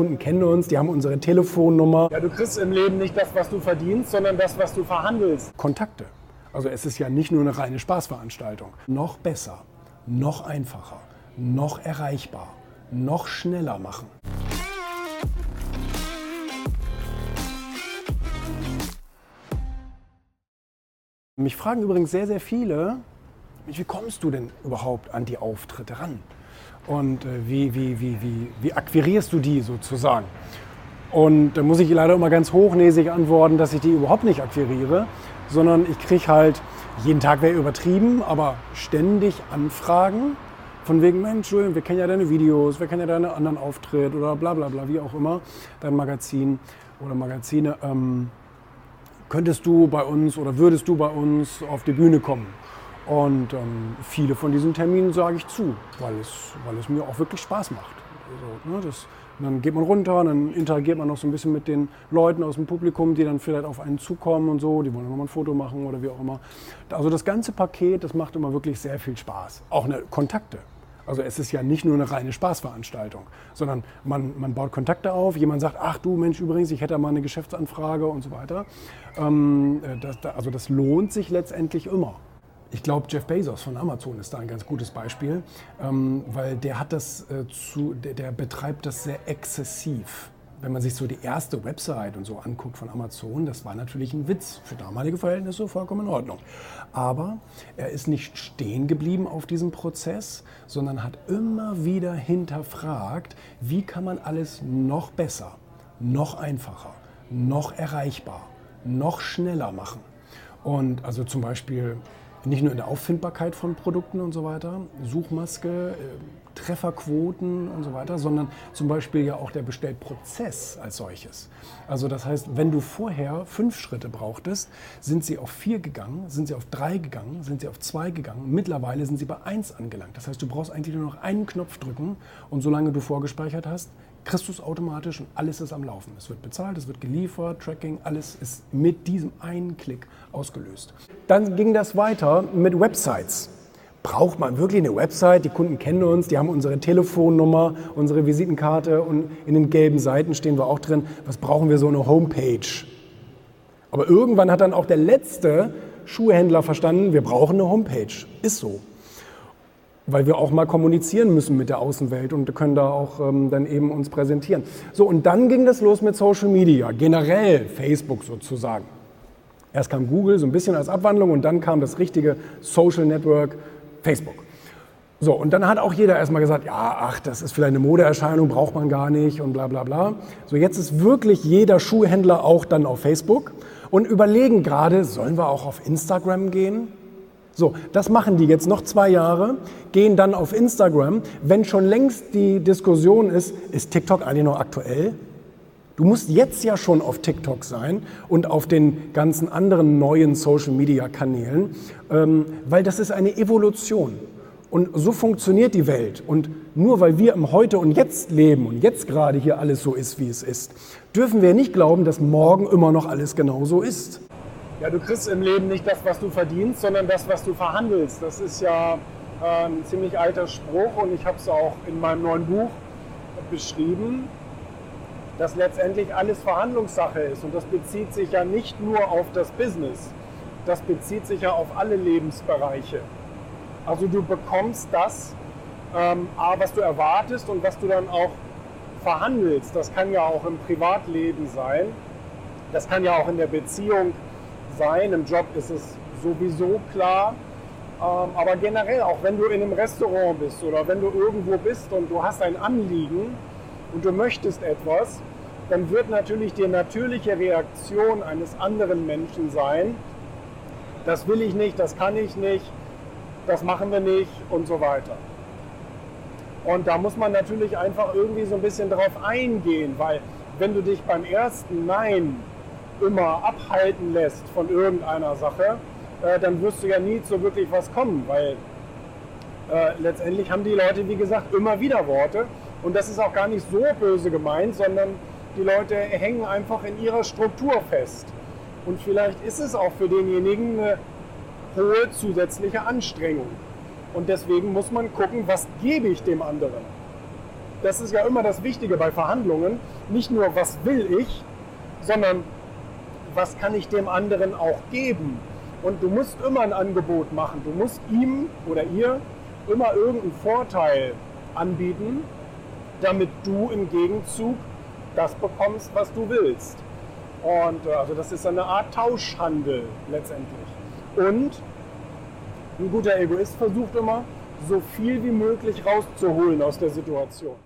Kunden kennen uns, die haben unsere Telefonnummer. Ja, du kriegst im Leben nicht das, was du verdienst, sondern das, was du verhandelst. Kontakte. Also es ist ja nicht nur eine reine Spaßveranstaltung. Noch besser, noch einfacher, noch erreichbar, noch schneller machen. Mich fragen übrigens sehr, sehr viele, wie kommst du denn überhaupt an die Auftritte ran? Und äh, wie, wie, wie, wie, wie akquirierst du die sozusagen? Und da muss ich leider immer ganz hochnäsig antworten, dass ich die überhaupt nicht akquiriere, sondern ich kriege halt, jeden Tag wäre übertrieben, aber ständig Anfragen von wegen, Mensch, Julian, wir kennen ja deine Videos, wir kennen ja deinen anderen Auftritt oder bla bla bla, wie auch immer, dein Magazin oder Magazine. Ähm, könntest du bei uns oder würdest du bei uns auf die Bühne kommen? Und ähm, viele von diesen Terminen sage ich zu, weil es, weil es mir auch wirklich Spaß macht. Also, ne, das, dann geht man runter, dann interagiert man noch so ein bisschen mit den Leuten aus dem Publikum, die dann vielleicht auf einen zukommen und so, die wollen nochmal ein Foto machen oder wie auch immer. Also das ganze Paket, das macht immer wirklich sehr viel Spaß. Auch eine Kontakte. Also es ist ja nicht nur eine reine Spaßveranstaltung, sondern man, man baut Kontakte auf, jemand sagt, ach du Mensch, übrigens, ich hätte mal eine Geschäftsanfrage und so weiter. Ähm, äh, das, also das lohnt sich letztendlich immer. Ich glaube, Jeff Bezos von Amazon ist da ein ganz gutes Beispiel, ähm, weil der hat das äh, zu, der, der, betreibt das sehr exzessiv. Wenn man sich so die erste Website und so anguckt von Amazon, das war natürlich ein Witz. Für damalige Verhältnisse vollkommen in Ordnung. Aber er ist nicht stehen geblieben auf diesem Prozess, sondern hat immer wieder hinterfragt, wie kann man alles noch besser, noch einfacher, noch erreichbar, noch schneller machen. Und also zum Beispiel nicht nur in der Auffindbarkeit von Produkten und so weiter, Suchmaske, äh, Trefferquoten und so weiter, sondern zum Beispiel ja auch der Bestellprozess als solches. Also das heißt, wenn du vorher fünf Schritte brauchtest, sind sie auf vier gegangen, sind sie auf drei gegangen, sind sie auf zwei gegangen. Mittlerweile sind sie bei eins angelangt. Das heißt, du brauchst eigentlich nur noch einen Knopf drücken und solange du vorgespeichert hast, kriegst du es automatisch und alles ist am Laufen. Es wird bezahlt, es wird geliefert, Tracking, alles ist mit diesem einen Klick ausgelöst. Dann ging das weiter mit Websites. Braucht man wirklich eine Website? Die Kunden kennen uns, die haben unsere Telefonnummer, unsere Visitenkarte und in den gelben Seiten stehen wir auch drin. Was brauchen wir so eine Homepage? Aber irgendwann hat dann auch der letzte Schuhhändler verstanden, wir brauchen eine Homepage. Ist so weil wir auch mal kommunizieren müssen mit der Außenwelt und können da auch ähm, dann eben uns präsentieren. So, und dann ging das los mit Social Media, generell Facebook sozusagen. Erst kam Google so ein bisschen als Abwandlung und dann kam das richtige Social Network Facebook. So, und dann hat auch jeder erstmal gesagt, ja, ach, das ist vielleicht eine Modeerscheinung, braucht man gar nicht und bla bla bla. So, jetzt ist wirklich jeder Schuhhändler auch dann auf Facebook und überlegen gerade, sollen wir auch auf Instagram gehen? So, das machen die jetzt noch zwei Jahre, gehen dann auf Instagram. Wenn schon längst die Diskussion ist, ist TikTok eigentlich noch aktuell? Du musst jetzt ja schon auf TikTok sein und auf den ganzen anderen neuen Social-Media-Kanälen, ähm, weil das ist eine Evolution. Und so funktioniert die Welt. Und nur weil wir im Heute und Jetzt leben und jetzt gerade hier alles so ist, wie es ist, dürfen wir nicht glauben, dass morgen immer noch alles genau so ist. Ja, du kriegst im Leben nicht das, was du verdienst, sondern das, was du verhandelst. Das ist ja äh, ein ziemlich alter Spruch und ich habe es auch in meinem neuen Buch beschrieben, dass letztendlich alles Verhandlungssache ist. Und das bezieht sich ja nicht nur auf das Business, das bezieht sich ja auf alle Lebensbereiche. Also du bekommst das, ähm, was du erwartest und was du dann auch verhandelst. Das kann ja auch im Privatleben sein. Das kann ja auch in der Beziehung sein sein. Im Job ist es sowieso klar. Ähm, aber generell, auch wenn du in einem Restaurant bist oder wenn du irgendwo bist und du hast ein Anliegen und du möchtest etwas, dann wird natürlich die natürliche Reaktion eines anderen Menschen sein, das will ich nicht, das kann ich nicht, das machen wir nicht und so weiter. Und da muss man natürlich einfach irgendwie so ein bisschen drauf eingehen, weil wenn du dich beim ersten Nein immer abhalten lässt von irgendeiner Sache, äh, dann wirst du ja nie zu wirklich was kommen, weil äh, letztendlich haben die Leute, wie gesagt, immer wieder Worte. Und das ist auch gar nicht so böse gemeint, sondern die Leute hängen einfach in ihrer Struktur fest. Und vielleicht ist es auch für denjenigen eine hohe zusätzliche Anstrengung. Und deswegen muss man gucken, was gebe ich dem anderen. das ist ja immer das Wichtige bei Verhandlungen. Nicht nur, was will ich, sondern was kann ich dem anderen auch geben. Und du musst immer ein Angebot machen. Du musst ihm oder ihr immer irgendeinen Vorteil anbieten, damit du im Gegenzug das bekommst, was du willst. Und äh, also das ist eine Art Tauschhandel letztendlich. Und ein guter Egoist versucht immer, so viel wie möglich rauszuholen aus der Situation.